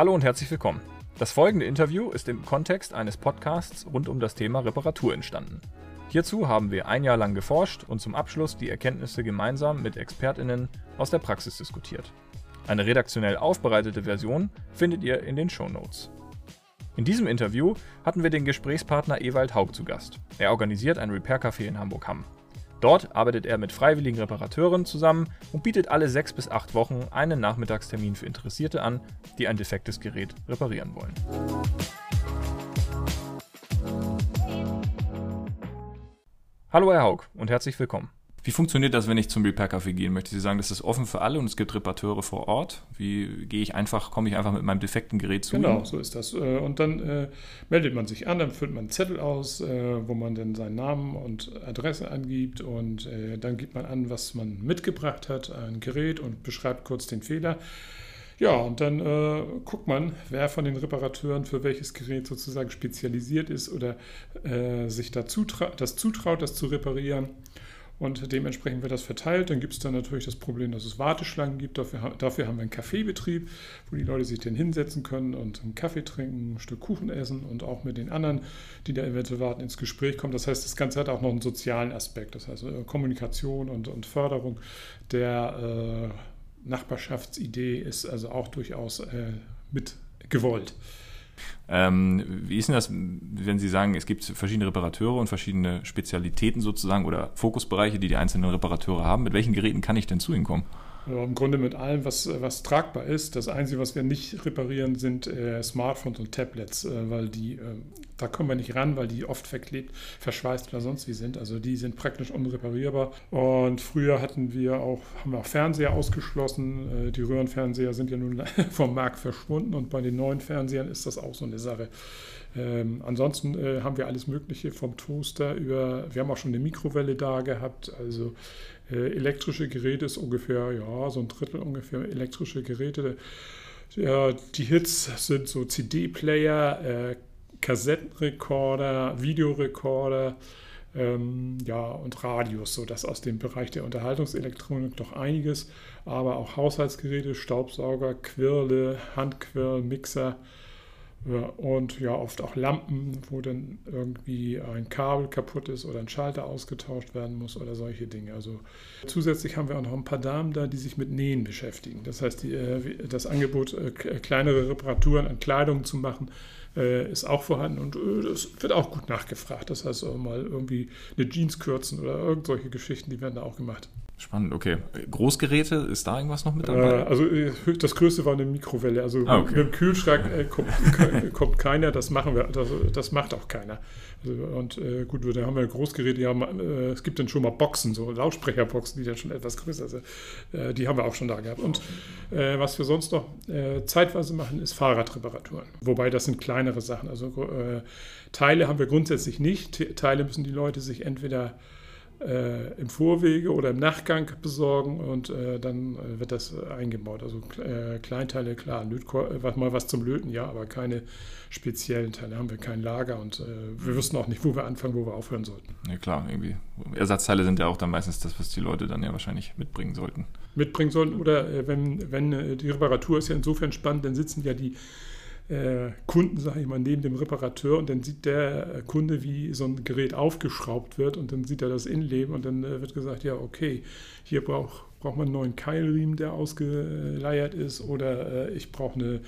Hallo und herzlich willkommen. Das folgende Interview ist im Kontext eines Podcasts rund um das Thema Reparatur entstanden. Hierzu haben wir ein Jahr lang geforscht und zum Abschluss die Erkenntnisse gemeinsam mit ExpertInnen aus der Praxis diskutiert. Eine redaktionell aufbereitete Version findet ihr in den Show Notes. In diesem Interview hatten wir den Gesprächspartner Ewald Haug zu Gast. Er organisiert ein Repair-Café in Hamburg-Hamm. Dort arbeitet er mit freiwilligen Reparateuren zusammen und bietet alle sechs bis acht Wochen einen Nachmittagstermin für Interessierte an, die ein defektes Gerät reparieren wollen. Hallo Herr Haug und herzlich willkommen. Wie funktioniert das, wenn ich zum Repair-Café gehen möchte? Sie sagen, das ist offen für alle und es gibt Reparateure vor Ort. Wie gehe ich einfach, komme ich einfach mit meinem defekten Gerät zu? Genau, so ist das. Äh, und dann äh, meldet man sich an, dann füllt man einen Zettel aus, äh, wo man dann seinen Namen und Adresse angibt und äh, dann gibt man an, was man mitgebracht hat, ein Gerät und beschreibt kurz den Fehler. Ja, und dann äh, guckt man, wer von den Reparateuren für welches Gerät sozusagen spezialisiert ist oder äh, sich dazu das zutraut, das zu reparieren. Und dementsprechend wird das verteilt. Dann gibt es dann natürlich das Problem, dass es Warteschlangen gibt. Dafür, dafür haben wir einen Kaffeebetrieb, wo die Leute sich dann hinsetzen können und einen Kaffee trinken, ein Stück Kuchen essen und auch mit den anderen, die da eventuell warten, ins Gespräch kommen. Das heißt, das Ganze hat auch noch einen sozialen Aspekt. Das heißt, äh, Kommunikation und, und Förderung der äh, Nachbarschaftsidee ist also auch durchaus äh, mit gewollt. Ähm, wie ist denn das, wenn Sie sagen, es gibt verschiedene Reparateure und verschiedene Spezialitäten sozusagen oder Fokusbereiche, die die einzelnen Reparateure haben? Mit welchen Geräten kann ich denn zu Ihnen kommen? Ja, Im Grunde mit allem, was, was tragbar ist. Das Einzige, was wir nicht reparieren, sind äh, Smartphones und Tablets, äh, weil die, äh, da kommen wir nicht ran, weil die oft verklebt, verschweißt oder sonst wie sind. Also die sind praktisch unreparierbar. Und früher hatten wir auch, haben wir auch Fernseher ausgeschlossen. Äh, die Röhrenfernseher sind ja nun vom Markt verschwunden und bei den neuen Fernsehern ist das auch so eine Sache. Ähm, ansonsten äh, haben wir alles Mögliche vom Toaster über, wir haben auch schon eine Mikrowelle da gehabt, also elektrische Geräte ist ungefähr, ja, so ein Drittel ungefähr elektrische Geräte. Ja, die Hits sind so CD-Player, äh, Kassettenrekorder, Videorekorder, ähm, ja, und Radios, so dass aus dem Bereich der Unterhaltungselektronik doch einiges, aber auch Haushaltsgeräte, Staubsauger, Quirle, Handquirl, Mixer, und ja, oft auch Lampen, wo dann irgendwie ein Kabel kaputt ist oder ein Schalter ausgetauscht werden muss oder solche Dinge. Also zusätzlich haben wir auch noch ein paar Damen da, die sich mit Nähen beschäftigen. Das heißt, die, äh, das Angebot, äh, kleinere Reparaturen an Kleidung zu machen, äh, ist auch vorhanden und das wird auch gut nachgefragt. Das heißt, mal irgendwie eine Jeans kürzen oder irgend solche Geschichten, die werden da auch gemacht. Spannend, okay. Großgeräte, ist da irgendwas noch mit dabei? Äh, also äh, das größte war eine Mikrowelle. Also ah, okay. mit dem Kühlschrank äh, kommt, kommt, keiner, das machen wir, das, das macht auch keiner. Also, und äh, gut, da haben wir Großgeräte, haben, äh, es gibt dann schon mal Boxen, so Lautsprecherboxen, die dann schon etwas größer sind. Äh, die haben wir auch schon da gehabt. Und was wir sonst noch zeitweise machen, ist Fahrradreparaturen. Wobei das sind kleinere Sachen. Also Teile haben wir grundsätzlich nicht. Teile müssen die Leute sich entweder äh, im Vorwege oder im Nachgang besorgen und äh, dann äh, wird das eingebaut. Also äh, Kleinteile, klar, äh, mal was zum Löten, ja, aber keine speziellen Teile. Haben wir kein Lager und äh, wir wüssten auch nicht, wo wir anfangen, wo wir aufhören sollten. Ja, klar, irgendwie. Ersatzteile sind ja auch dann meistens das, was die Leute dann ja wahrscheinlich mitbringen sollten. Mitbringen sollten oder wenn, wenn die Reparatur ist ja insofern spannend, dann sitzen ja die Kunden, sage ich mal, neben dem Reparateur und dann sieht der äh, Kunde, wie so ein Gerät aufgeschraubt wird und dann sieht er das Innenleben und dann äh, wird gesagt, ja, okay, hier braucht braucht man einen neuen Keilriemen, der ausgeleiert ist oder äh, ich brauche eine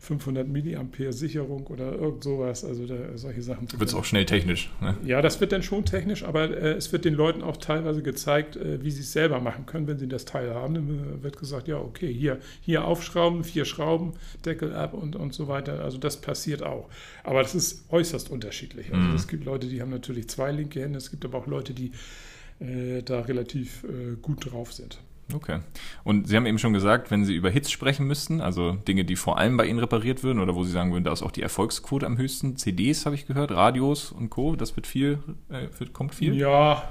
500 Milliampere Sicherung oder irgend sowas. Also da, solche Sachen. Wird es auch schnell technisch. Ne? Ja, das wird dann schon technisch, aber äh, es wird den Leuten auch teilweise gezeigt, äh, wie sie es selber machen können, wenn sie das Teil haben. Dann wird gesagt, ja, okay, hier, hier aufschrauben, vier Schrauben, Deckel ab und, und so weiter. Also das passiert auch. Aber das ist äußerst unterschiedlich. Also mhm. es gibt Leute, die haben natürlich zwei linke Hände, es gibt aber auch Leute, die äh, da relativ äh, gut drauf sind. Okay. Und Sie haben eben schon gesagt, wenn Sie über Hits sprechen müssten, also Dinge, die vor allem bei Ihnen repariert würden oder wo Sie sagen würden, da ist auch die Erfolgsquote am höchsten. CDs habe ich gehört, Radios und Co. Das wird viel, äh, wird, kommt viel. Ja,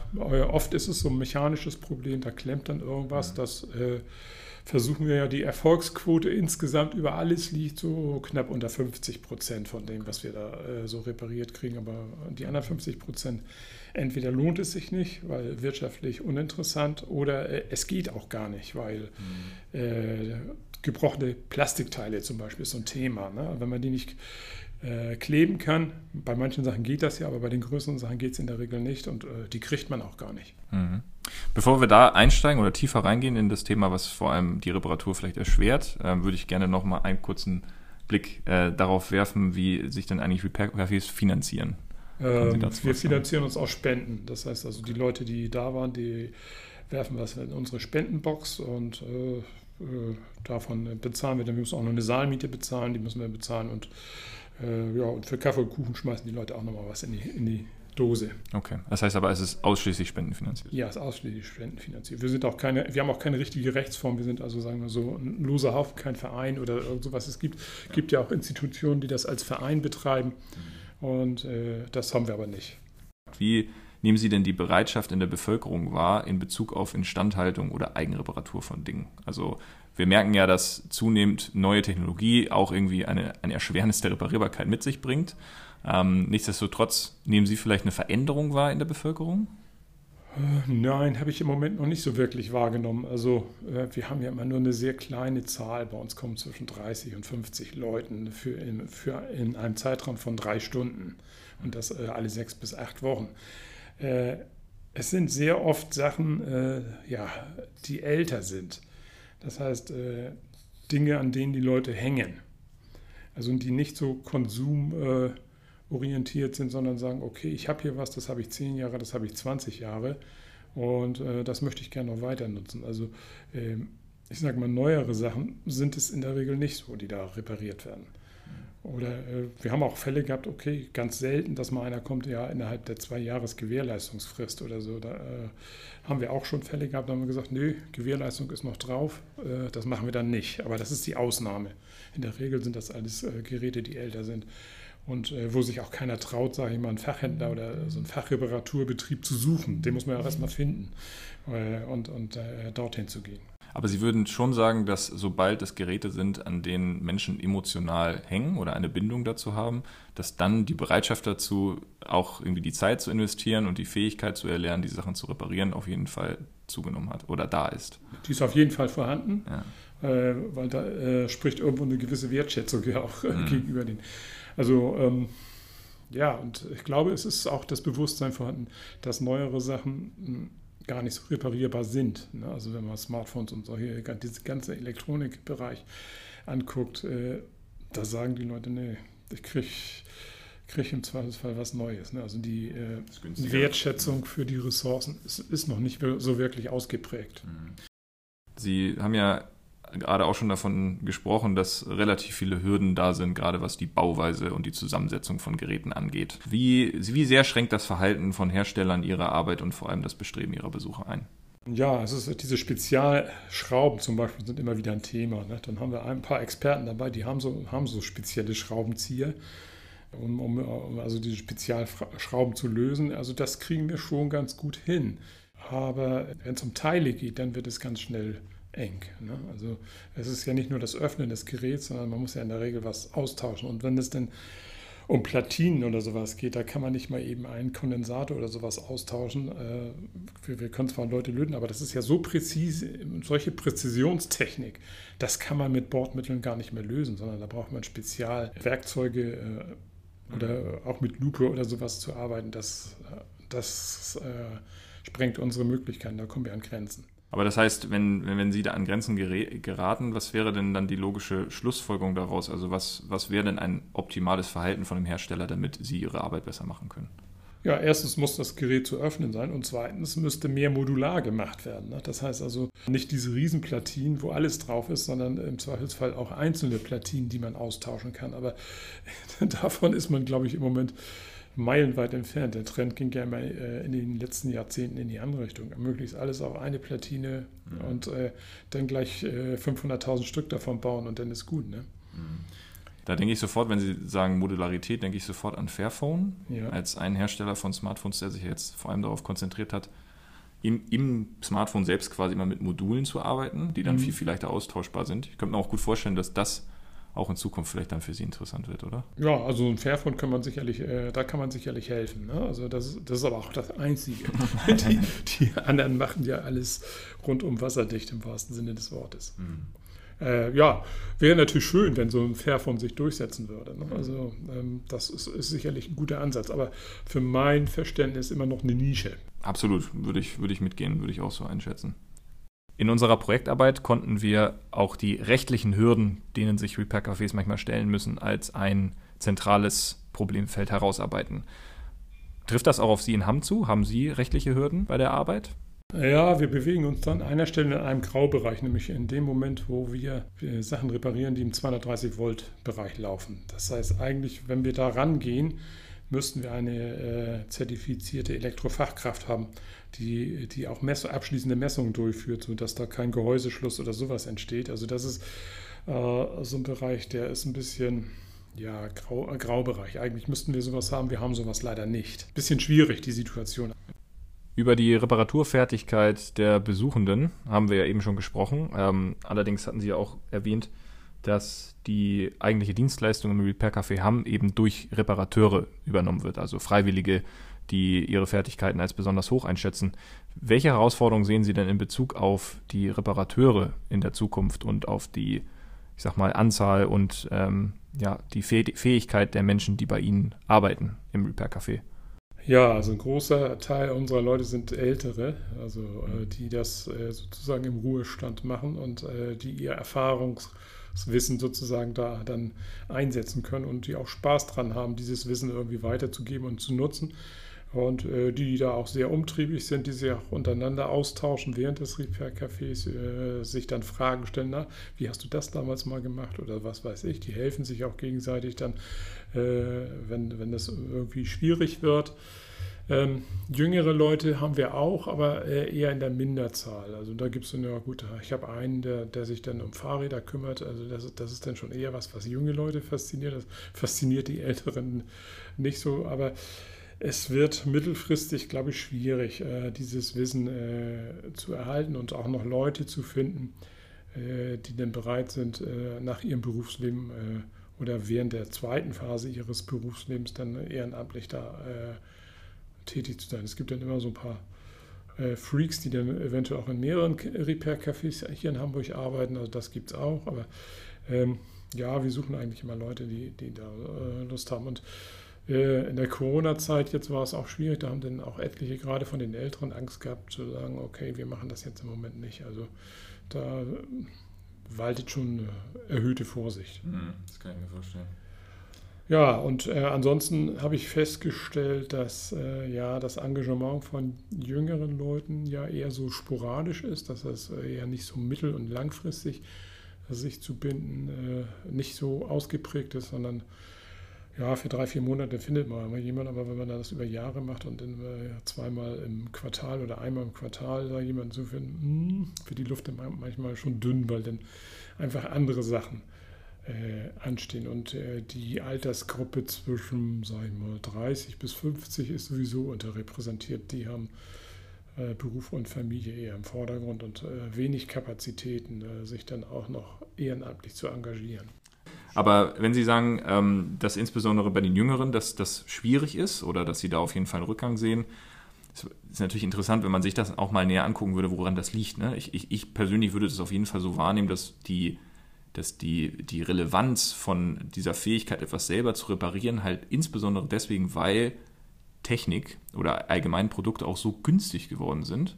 oft ist es so ein mechanisches Problem, da klemmt dann irgendwas. Das äh, versuchen wir ja, die Erfolgsquote insgesamt über alles liegt so knapp unter 50 Prozent von dem, was wir da äh, so repariert kriegen. Aber die anderen 50 Prozent entweder lohnt es sich nicht, weil wirtschaftlich uninteressant, oder äh, es geht auch gar nicht, weil mhm. äh, gebrochene Plastikteile zum Beispiel ist so ein Thema. Ne? Wenn man die nicht äh, kleben kann, bei manchen Sachen geht das ja, aber bei den größeren Sachen geht es in der Regel nicht und äh, die kriegt man auch gar nicht. Mhm. Bevor wir da einsteigen oder tiefer reingehen in das Thema, was vor allem die Reparatur vielleicht erschwert, äh, würde ich gerne noch mal einen kurzen Blick äh, darauf werfen, wie sich dann eigentlich Repair-Cafés finanzieren. Ähm, wir finanzieren uns aus Spenden. Das heißt also, die Leute, die da waren, die werfen was in unsere Spendenbox und äh, äh, davon bezahlen wir. Dann müssen wir auch noch eine Saalmiete bezahlen, die müssen wir bezahlen und ja, und für Kaffee und Kuchen schmeißen die Leute auch nochmal was in die, in die Dose. Okay. Das heißt aber, es ist ausschließlich spendenfinanziert. Ja, es ist ausschließlich spendenfinanziert. Wir sind auch keine, wir haben auch keine richtige Rechtsform. Wir sind also, sagen wir so, ein loser Haufen, kein Verein oder sowas. Es gibt, ja. gibt ja auch Institutionen, die das als Verein betreiben. Und äh, das haben wir aber nicht. Wie nehmen Sie denn die Bereitschaft in der Bevölkerung wahr in Bezug auf Instandhaltung oder Eigenreparatur von Dingen? Also wir merken ja, dass zunehmend neue Technologie auch irgendwie eine, eine Erschwernis der Reparierbarkeit mit sich bringt. Ähm, nichtsdestotrotz nehmen Sie vielleicht eine Veränderung wahr in der Bevölkerung? Äh, nein, habe ich im Moment noch nicht so wirklich wahrgenommen. Also äh, wir haben ja immer nur eine sehr kleine Zahl. Bei uns kommen zwischen 30 und 50 Leuten für in, für in einem Zeitraum von drei Stunden und das äh, alle sechs bis acht Wochen. Es sind sehr oft Sachen, ja, die älter sind. Das heißt, Dinge, an denen die Leute hängen. Also die nicht so konsum orientiert sind, sondern sagen, okay, ich habe hier was, das habe ich zehn Jahre, das habe ich 20 Jahre und äh, das möchte ich gerne noch weiter nutzen. Also äh, ich sage mal, neuere Sachen sind es in der Regel nicht so, die da repariert werden. Oder äh, wir haben auch Fälle gehabt, okay, ganz selten, dass mal einer kommt, ja, innerhalb der zwei Jahres Gewährleistungsfrist oder so. Da äh, haben wir auch schon Fälle gehabt, da haben wir gesagt, nö, Gewährleistung ist noch drauf, äh, das machen wir dann nicht. Aber das ist die Ausnahme. In der Regel sind das alles äh, Geräte, die älter sind und äh, wo sich auch keiner traut, sage ich mal, einen Fachhändler oder so einen Fachreparaturbetrieb zu suchen. Den muss man ja erstmal finden äh, und, und dorthin zu gehen. Aber Sie würden schon sagen, dass sobald es Geräte sind, an denen Menschen emotional hängen oder eine Bindung dazu haben, dass dann die Bereitschaft dazu, auch irgendwie die Zeit zu investieren und die Fähigkeit zu erlernen, die Sachen zu reparieren, auf jeden Fall zugenommen hat oder da ist. Die ist auf jeden Fall vorhanden, ja. äh, weil da äh, spricht irgendwo eine gewisse Wertschätzung ja auch äh, mhm. gegenüber den also ähm, ja, und ich glaube, es ist auch das Bewusstsein vorhanden, dass neuere Sachen hm, gar nicht so reparierbar sind. Ne? Also wenn man Smartphones und so hier diesen ganzen Elektronikbereich anguckt, äh, da sagen die Leute, nee, ich kriege krieg im Zweifelsfall was Neues. Ne? Also die äh, Wertschätzung für die Ressourcen ist, ist, noch nicht so wirklich ausgeprägt. Mhm. Sie haben ja gerade auch schon davon gesprochen, dass relativ viele Hürden da sind, gerade was die Bauweise und die Zusammensetzung von Geräten angeht. Wie, wie sehr schränkt das Verhalten von Herstellern ihre Arbeit und vor allem das Bestreben ihrer Besucher ein? Ja, es ist, diese Spezialschrauben zum Beispiel sind immer wieder ein Thema. Ne? Dann haben wir ein paar Experten dabei, die haben so, haben so spezielle Schraubenzieher, um, um also diese Spezialschrauben zu lösen. Also das kriegen wir schon ganz gut hin. Aber wenn es um Teile geht, dann wird es ganz schnell eng. Ne? Also es ist ja nicht nur das Öffnen des Geräts, sondern man muss ja in der Regel was austauschen. Und wenn es denn um Platinen oder sowas geht, da kann man nicht mal eben einen Kondensator oder sowas austauschen. Äh, wir, wir können zwar Leute löten, aber das ist ja so präzise, solche Präzisionstechnik, das kann man mit Bordmitteln gar nicht mehr lösen, sondern da braucht man Spezialwerkzeuge äh, oder auch mit Lupe oder sowas zu arbeiten. Das, äh, das sprengt unsere Möglichkeiten, da kommen wir an Grenzen. Aber das heißt, wenn, wenn Sie da an Grenzen geraten, was wäre denn dann die logische Schlussfolgerung daraus? Also was, was wäre denn ein optimales Verhalten von dem Hersteller, damit Sie Ihre Arbeit besser machen können? Ja, erstens muss das Gerät zu öffnen sein und zweitens müsste mehr modular gemacht werden. Ne? Das heißt also nicht diese Riesenplatinen, wo alles drauf ist, sondern im Zweifelsfall auch einzelne Platinen, die man austauschen kann. Aber davon ist man, glaube ich, im Moment meilenweit entfernt. Der Trend ging ja immer äh, in den letzten Jahrzehnten in die andere Richtung. Möglichst alles auf eine Platine mhm. und äh, dann gleich äh, 500.000 Stück davon bauen und dann ist gut. Ne? Mhm. Da denke ich sofort, wenn Sie sagen Modularität, denke ich sofort an Fairphone ja. als einen Hersteller von Smartphones, der sich jetzt vor allem darauf konzentriert hat, im, im Smartphone selbst quasi immer mit Modulen zu arbeiten, die dann mhm. viel, viel leichter austauschbar sind. Ich könnte mir auch gut vorstellen, dass das auch in Zukunft vielleicht dann für Sie interessant wird, oder? Ja, also ein Fairphone kann man sicherlich, äh, da kann man sicherlich helfen. Ne? Also das, das ist aber auch das Einzige. die, die, anderen machen ja alles rundum wasserdicht im wahrsten Sinne des Wortes. Mhm. Äh, ja, wäre natürlich schön, wenn so ein Fairphone sich durchsetzen würde. Ne? Also ähm, das ist, ist, sicherlich ein guter Ansatz, aber für mein Verständnis immer noch eine Nische. Absolut, würde ich, würde ich mitgehen, würde ich auch so einschätzen. In unserer Projektarbeit konnten wir auch die rechtlichen Hürden, denen sich Repair-Cafés manchmal stellen müssen, als ein zentrales Problemfeld herausarbeiten. Trifft das auch auf Sie in Hamm zu? Haben Sie rechtliche Hürden bei der Arbeit? Ja, wir bewegen uns dann an einer Stelle in einem Graubereich, nämlich in dem Moment, wo wir Sachen reparieren, die im 230 Volt Bereich laufen. Das heißt eigentlich, wenn wir da rangehen, müssten wir eine äh, zertifizierte Elektrofachkraft haben, die, die auch mess abschließende Messungen durchführt, sodass da kein Gehäuseschluss oder sowas entsteht. Also das ist äh, so ein Bereich, der ist ein bisschen ja, Grau, äh, Graubereich. Eigentlich müssten wir sowas haben, wir haben sowas leider nicht. Bisschen schwierig, die Situation. Über die Reparaturfertigkeit der Besuchenden haben wir ja eben schon gesprochen. Ähm, allerdings hatten Sie ja auch erwähnt, dass die eigentliche Dienstleistung im Repair Café Hamm eben durch Reparateure übernommen wird, also Freiwillige, die ihre Fertigkeiten als besonders hoch einschätzen. Welche Herausforderungen sehen Sie denn in Bezug auf die Reparateure in der Zukunft und auf die, ich sag mal, Anzahl und ähm, ja, die Fähigkeit der Menschen, die bei Ihnen arbeiten im Repair Café? Ja, also ein großer Teil unserer Leute sind Ältere, also äh, die das äh, sozusagen im Ruhestand machen und äh, die ihr Erfahrungswissen sozusagen da dann einsetzen können und die auch Spaß dran haben, dieses Wissen irgendwie weiterzugeben und zu nutzen. Und äh, die, die da auch sehr umtriebig sind, die sich auch untereinander austauschen während des Repair-Cafés, äh, sich dann Fragen stellen, na, wie hast du das damals mal gemacht oder was weiß ich. Die helfen sich auch gegenseitig dann, äh, wenn, wenn das irgendwie schwierig wird. Ähm, jüngere Leute haben wir auch, aber äh, eher in der Minderzahl. Also da gibt es so, ja gut, ich habe einen, der, der sich dann um Fahrräder kümmert. Also das, das ist dann schon eher was, was junge Leute fasziniert. Das fasziniert die Älteren nicht so, aber es wird mittelfristig, glaube ich, schwierig, äh, dieses Wissen äh, zu erhalten und auch noch Leute zu finden, die dann bereit sind, nach ihrem Berufsleben oder während der zweiten Phase ihres Berufslebens dann ehrenamtlich da tätig zu sein. Es gibt dann immer so ein paar Freaks, die dann eventuell auch in mehreren Repair-Cafés hier in Hamburg arbeiten. Also das gibt es auch. Aber ähm, ja, wir suchen eigentlich immer Leute, die, die da Lust haben. Und äh, in der Corona-Zeit jetzt war es auch schwierig, da haben dann auch etliche gerade von den Älteren Angst gehabt zu sagen, okay, wir machen das jetzt im Moment nicht. Also da waltet schon erhöhte Vorsicht. Mhm, das kann ich mir vorstellen. Ja, und äh, ansonsten habe ich festgestellt, dass äh, ja das Engagement von jüngeren Leuten ja eher so sporadisch ist, dass das äh, ja nicht so mittel- und langfristig sich zu binden äh, nicht so ausgeprägt ist, sondern ja, für drei, vier Monate findet man immer jemanden, aber wenn man das über Jahre macht und dann äh, zweimal im Quartal oder einmal im Quartal da jemanden zu finden, hm, wird die Luft manchmal schon dünn, weil dann einfach andere Sachen äh, anstehen. Und äh, die Altersgruppe zwischen, sag ich mal, 30 bis 50 ist sowieso unterrepräsentiert. Die haben äh, Beruf und Familie eher im Vordergrund und äh, wenig Kapazitäten, äh, sich dann auch noch ehrenamtlich zu engagieren. Aber wenn Sie sagen, ähm, dass insbesondere bei den Jüngeren dass das schwierig ist oder dass Sie da auf jeden Fall einen Rückgang sehen, ist natürlich interessant, wenn man sich das auch mal näher angucken würde, woran das liegt. Ne? Ich, ich, ich, persönlich würde das auf jeden Fall so wahrnehmen, dass die, dass die, die Relevanz von dieser Fähigkeit, etwas selber zu reparieren, halt insbesondere deswegen, weil Technik oder allgemein Produkte auch so günstig geworden sind,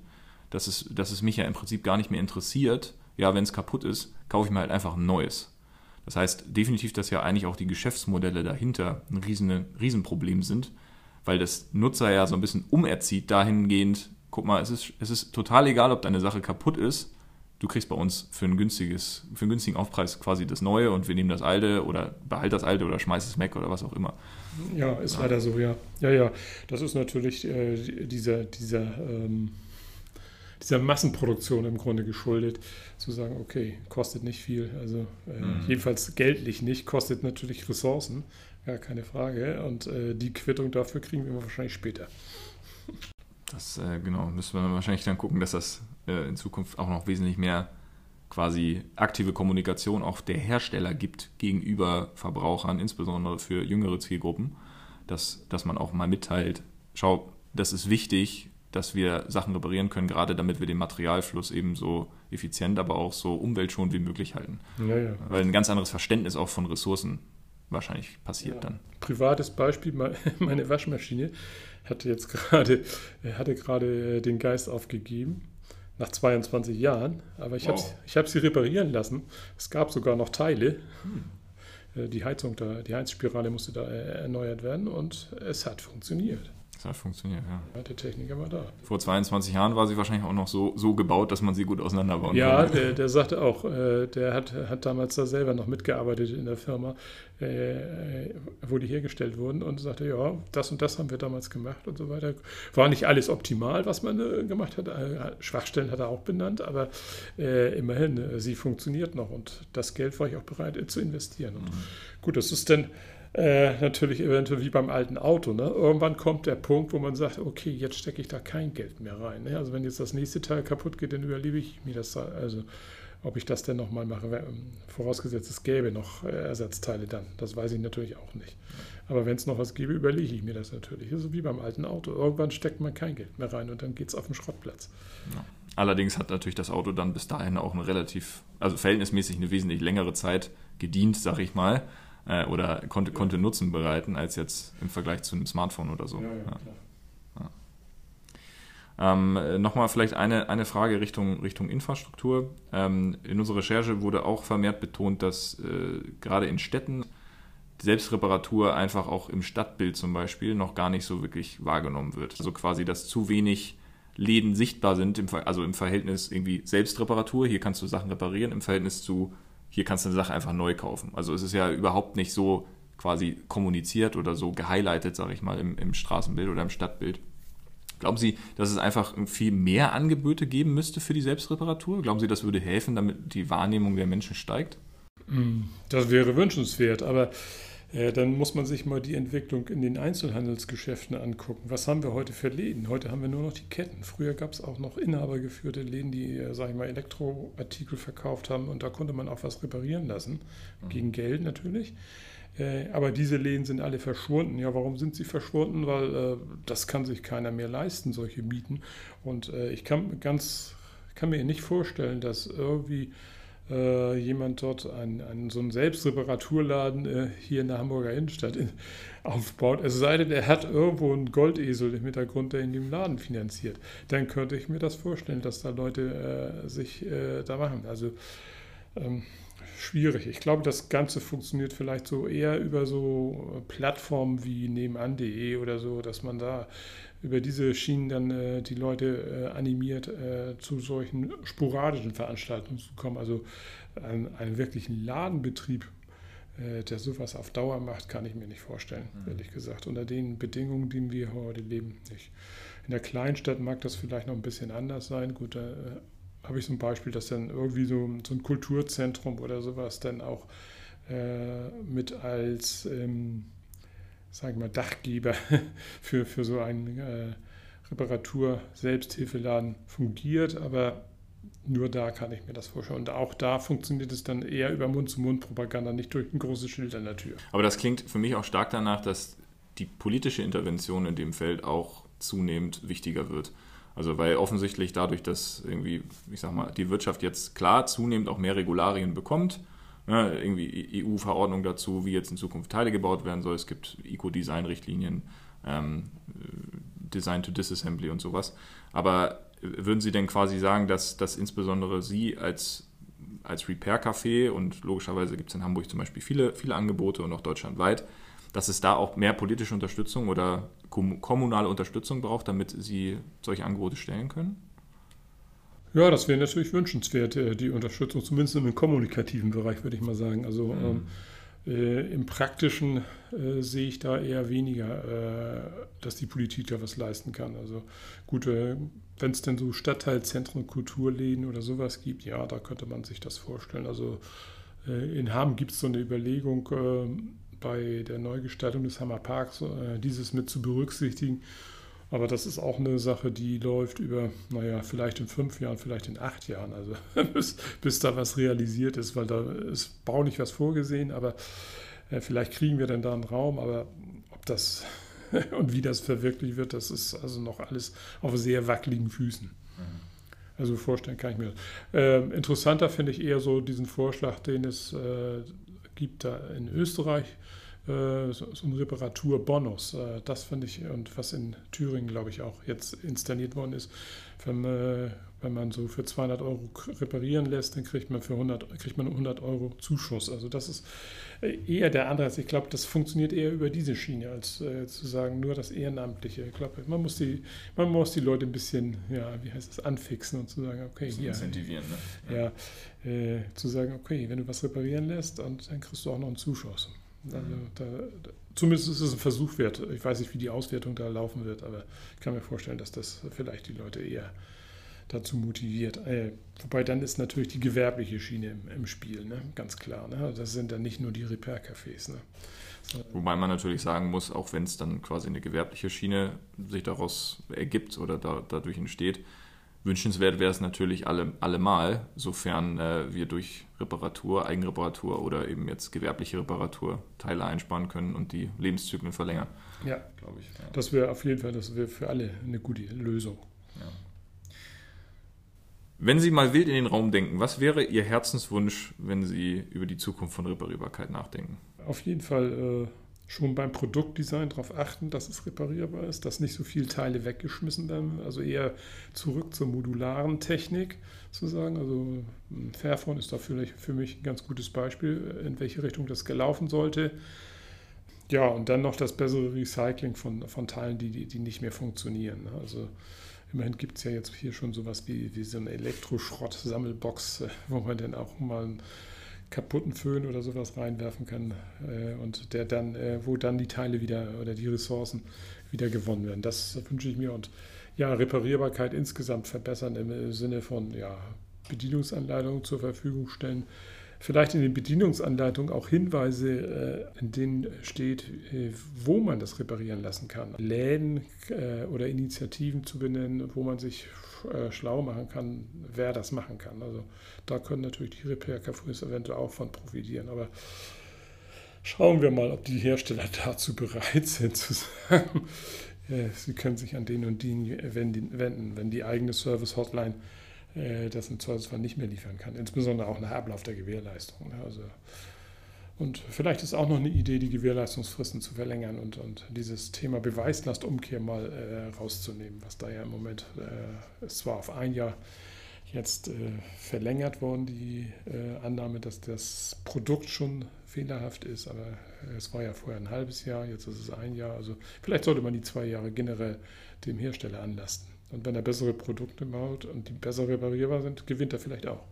dass es, dass es mich ja im Prinzip gar nicht mehr interessiert. Ja, wenn es kaputt ist, kaufe ich mir halt einfach ein neues. Das heißt definitiv, dass ja eigentlich auch die Geschäftsmodelle dahinter ein riesen, Riesenproblem sind, weil das Nutzer ja so ein bisschen umerzieht dahingehend, guck mal, es ist, es ist total egal, ob deine Sache kaputt ist, du kriegst bei uns für, ein günstiges, für einen günstigen Aufpreis quasi das Neue und wir nehmen das Alte oder behalt das Alte oder schmeiß es weg oder was auch immer. Ja, ist ja. leider so, ja. Ja, ja, das ist natürlich äh, dieser, dieser ähm dieser Massenproduktion im Grunde geschuldet, zu sagen, okay, kostet nicht viel, also äh, mhm. jedenfalls geldlich nicht, kostet natürlich Ressourcen, gar keine Frage. Und äh, die Quittung dafür kriegen wir wahrscheinlich später. Das, äh, genau, müssen wir wahrscheinlich dann gucken, dass das äh, in Zukunft auch noch wesentlich mehr quasi aktive Kommunikation auch der Hersteller gibt gegenüber Verbrauchern, insbesondere für jüngere Zielgruppen, dass, dass man auch mal mitteilt, schau, das ist wichtig, dass wir Sachen reparieren können, gerade damit wir den Materialfluss eben so effizient, aber auch so umweltschonend wie möglich halten. Ja, ja. Weil ein ganz anderes Verständnis auch von Ressourcen wahrscheinlich passiert ja. dann. Privates Beispiel, meine Waschmaschine hatte jetzt gerade, hatte gerade den Geist aufgegeben nach 22 Jahren, aber ich wow. habe hab sie reparieren lassen. Es gab sogar noch Teile. Hm. Die Heizung da, die Heizspirale musste da äh, erneuert werden und es hat funktioniert. Das hat funktioniert, ja. Der Techniker war da. Vor 22 Jahren war sie wahrscheinlich auch noch so, so gebaut, dass man sie gut auseinanderbauen ja, konnte. Ja, der, der, sagte auch, äh, der hat, hat damals da selber noch mitgearbeitet in der Firma, äh, wo die hergestellt wurden und sagte, ja, das und das haben wir damals gemacht und so weiter. War nicht alles optimal, was man äh, gemacht hat. Äh, Schwachstellen hat er auch benannt, aber äh, immerhin, äh, sie funktioniert noch und das Geld war ich auch bereit zu investieren. Und mhm. Gut, das ist dann äh, natürlich eventuell wie beim alten Auto. Ne? Irgendwann kommt der Punkt, wo man sagt, okay, jetzt stecke ich da kein Geld mehr rein. Ne? Also wenn jetzt das nächste Teil kaputt geht, dann überlebe ich mir das. Also ob ich das denn nochmal mache, vorausgesetzt es gäbe noch äh, Ersatzteile dann. Das weiß ich natürlich auch nicht. Aber wenn es noch was gäbe, überlege ich mir das natürlich. So wie beim alten Auto. Irgendwann steckt man kein Geld mehr rein und dann geht es auf den Schrottplatz. Ja. Allerdings hat natürlich das Auto dann bis dahin auch eine relativ, also verhältnismäßig eine wesentlich längere Zeit gedient, sag ich mal äh, oder konnte, konnte Nutzen bereiten, als jetzt im Vergleich zu einem Smartphone oder so. Ja, ja, ja. Ähm, Nochmal vielleicht eine, eine Frage Richtung, Richtung Infrastruktur. Ähm, in unserer Recherche wurde auch vermehrt betont, dass äh, gerade in Städten Selbstreparatur einfach auch im Stadtbild zum Beispiel noch gar nicht so wirklich wahrgenommen wird. Also quasi, dass zu wenig Läden sichtbar sind, im, also im Verhältnis irgendwie Selbstreparatur, hier kannst du Sachen reparieren, im Verhältnis zu hier kannst du eine Sache einfach neu kaufen. Also es ist ja überhaupt nicht so quasi kommuniziert oder so gehighlightet, sage ich mal, im, im Straßenbild oder im Stadtbild. Glauben Sie, dass es einfach viel mehr Angebote geben müsste für die Selbstreparatur? Glauben Sie, das würde helfen, damit die Wahrnehmung der Menschen steigt? Das wäre wünschenswert, aber dann muss man sich mal die Entwicklung in den Einzelhandelsgeschäften angucken. Was haben wir heute für Läden? Heute haben wir nur noch die Ketten. Früher gab es auch noch inhabergeführte Läden, die, äh, sage ich mal, Elektroartikel verkauft haben und da konnte man auch was reparieren lassen, mhm. gegen Geld natürlich. Äh, aber diese Läden sind alle verschwunden. Ja, warum sind sie verschwunden? Weil äh, das kann sich keiner mehr leisten, solche Mieten. Und äh, ich kann ganz kann mir nicht vorstellen, dass irgendwie äh, jemand dort einen, einen, so einen Selbstreparaturladen äh, hier in der Hamburger Innenstadt in, aufbaut. Es sei denn, er hat irgendwo einen Goldesel im Hintergrund, der in dem Laden finanziert. Dann könnte ich mir das vorstellen, dass da Leute äh, sich äh, da machen. Also ähm, schwierig. Ich glaube, das Ganze funktioniert vielleicht so eher über so Plattformen wie nebenan.de oder so, dass man da über diese Schienen dann äh, die Leute äh, animiert, äh, zu solchen sporadischen Veranstaltungen zu kommen. Also einen, einen wirklichen Ladenbetrieb, äh, der sowas auf Dauer macht, kann ich mir nicht vorstellen, mhm. ehrlich gesagt. Unter den Bedingungen, die wir heute leben, nicht. In der Kleinstadt mag das vielleicht noch ein bisschen anders sein. Gut, da äh, habe ich so ein Beispiel, dass dann irgendwie so, so ein Kulturzentrum oder sowas dann auch äh, mit als ähm, sage ich mal, Dachgeber für, für so einen äh, Reparatur-Selbsthilfeladen fungiert, aber nur da kann ich mir das vorstellen. Und auch da funktioniert es dann eher über Mund-zu-Mund-Propaganda, nicht durch ein großes Schild an der Tür. Aber das klingt für mich auch stark danach, dass die politische Intervention in dem Feld auch zunehmend wichtiger wird. Also weil offensichtlich dadurch, dass irgendwie, ich sag mal, die Wirtschaft jetzt klar zunehmend auch mehr Regularien bekommt, ne, irgendwie EU-Verordnung dazu, wie jetzt in Zukunft Teile gebaut werden soll. Es gibt Eco-Design-Richtlinien, ähm, Design to Disassembly und sowas. Aber würden Sie denn quasi sagen, dass, dass insbesondere Sie als, als Repair-Café und logischerweise gibt es in Hamburg zum Beispiel viele, viele Angebote und auch deutschlandweit, dass es da auch mehr politische Unterstützung oder kommunale Unterstützung braucht, damit Sie solche Angebote stellen können? Ja, das wäre natürlich wünschenswert, äh, die Unterstützung, zumindest im kommunikativen Bereich, würde ich mal sagen. Also mhm. ähm, äh, im praktischen äh, sehe ich da eher weniger, äh, dass die Politik da was leisten kann. Also gut, äh, wenn es denn so Stadtteilzentren, Kulturläden oder sowas gibt, ja, da könnte man sich das vorstellen. Also äh, in Hamm gibt es so eine Überlegung bei der Neugestaltung des Hammerparks, dieses mit zu berücksichtigen aber das ist auch eine Sache, die läuft über, naja, vielleicht in fünf Jahren, vielleicht in acht Jahren, also bis, bis da was realisiert ist, weil da ist baulich was vorgesehen, aber äh, vielleicht kriegen wir dann da einen Raum, aber ob das und wie das verwirklicht wird, das ist also noch alles auf sehr wackeligen Füßen. Mhm. Also vorstellen kann ich mir. Äh, interessanter finde ich eher so diesen Vorschlag, den es äh, gibt da in Österreich, äh, so, so ein Reparaturbonus. Äh, das finde ich, und was in Thüringen, glaube ich, auch jetzt installiert worden ist, wenn, äh, wenn man so für 200 Euro reparieren lässt, dann kriegt man für 100, kriegt man 100 Euro Zuschuss. Also das ist eher der Anreiz. Ich glaube, das funktioniert eher über diese Schiene, als äh, zu sagen, nur das Ehrenamtliche. Ich glaube, man muss die, man muss die Leute ein bisschen, ja, wie heißt das, anfixen und zu sagen, okay, hier. Incentivieren, ne? Ja, ja äh, zu sagen, okay, wenn du was reparieren lässt, und dann kriegst du auch noch einen Zuschuss. Also da, da, zumindest ist es ein Versuch wert. Ich weiß nicht, wie die Auswertung da laufen wird, aber ich kann mir vorstellen, dass das vielleicht die Leute eher dazu motiviert. Äh, wobei dann ist natürlich die gewerbliche Schiene im, im Spiel, ne? ganz klar. Ne? Das sind dann nicht nur die Repair-Cafés. Ne? So. Wobei man natürlich sagen muss, auch wenn es dann quasi eine gewerbliche Schiene sich daraus ergibt oder da, dadurch entsteht, wünschenswert wäre es natürlich alle, allemal, sofern äh, wir durch Reparatur, Eigenreparatur oder eben jetzt gewerbliche Reparatur Teile einsparen können und die Lebenszyklen verlängern. Ja, glaube ich. Ja. Das wäre auf jeden Fall, das wäre für alle eine gute Lösung. Ja. Wenn Sie mal wild in den Raum denken, was wäre Ihr Herzenswunsch, wenn Sie über die Zukunft von Reparierbarkeit nachdenken? Auf jeden Fall äh, schon beim Produktdesign darauf achten, dass es reparierbar ist, dass nicht so viele Teile weggeschmissen werden. Also eher zurück zur modularen Technik zu sagen. Also Fairphone ist da für mich ein ganz gutes Beispiel, in welche Richtung das gelaufen sollte. Ja, und dann noch das bessere Recycling von, von Teilen, die, die nicht mehr funktionieren. Also Immerhin gibt es ja jetzt hier schon sowas wie, wie so eine Elektroschrott-Sammelbox, äh, wo man dann auch mal einen kaputten Föhn oder sowas reinwerfen kann äh, und der dann, äh, wo dann die Teile wieder oder die Ressourcen wieder gewonnen werden. Das wünsche ich mir und ja, Reparierbarkeit insgesamt verbessern im Sinne von ja, Bedienungsanleitungen zur Verfügung stellen, vielleicht in den Bedienungsanleitungen auch Hinweise, äh, in denen steht, äh, wo man das reparieren lassen kann. Läden äh, oder Initiativen zu benennen, wo man sich schlau machen kann, wer das machen kann. Also da können natürlich die Repair-Cafés eventuell auch von profitieren. Aber schauen wir mal, ob die Hersteller dazu bereit sind zu sagen, sie können sich an den und den wenden, wenn die eigene Service-Hotline das im Zweifelsfall nicht mehr liefern kann, insbesondere auch nach Ablauf der Gewährleistung. Also, und vielleicht ist auch noch eine Idee, die Gewährleistungsfristen zu verlängern und, und dieses Thema Beweislastumkehr mal äh, rauszunehmen, was da ja im Moment äh, ist zwar auf ein Jahr jetzt äh, verlängert worden, die äh, Annahme, dass das Produkt schon fehlerhaft ist, aber es war ja vorher ein halbes Jahr, jetzt ist es ein Jahr. Also vielleicht sollte man die zwei Jahre generell dem Hersteller anlasten. Und wenn er bessere Produkte baut und die besser reparierbar sind, gewinnt er vielleicht auch.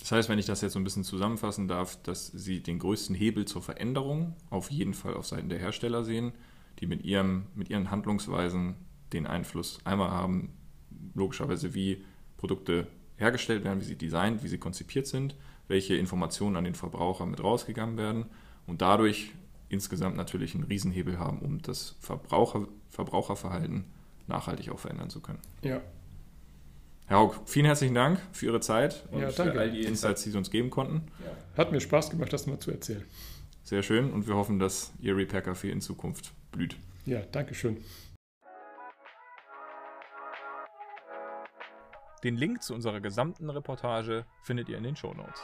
Das heißt, wenn ich das jetzt so ein bisschen zusammenfassen darf, dass Sie den größten Hebel zur Veränderung auf jeden Fall auf Seiten der Hersteller sehen, die mit, ihrem, mit ihren Handlungsweisen den Einfluss einmal haben, logischerweise, wie Produkte hergestellt werden, wie sie designt, wie sie konzipiert sind, welche Informationen an den Verbraucher mit rausgegangen werden und dadurch insgesamt natürlich einen Riesenhebel haben, um das Verbraucher, Verbraucherverhalten nachhaltig auch verändern zu können. Ja. Herr Haug, vielen herzlichen Dank für Ihre Zeit und ja, für all die Insights, die Sie uns geben konnten. Ja. Hat mir Spaß gemacht, das mal zu erzählen. Sehr schön und wir hoffen, dass Ihr Repair Café in Zukunft blüht. Ja, danke schön. Den Link zu unserer gesamten Reportage findet ihr in den Show Notes.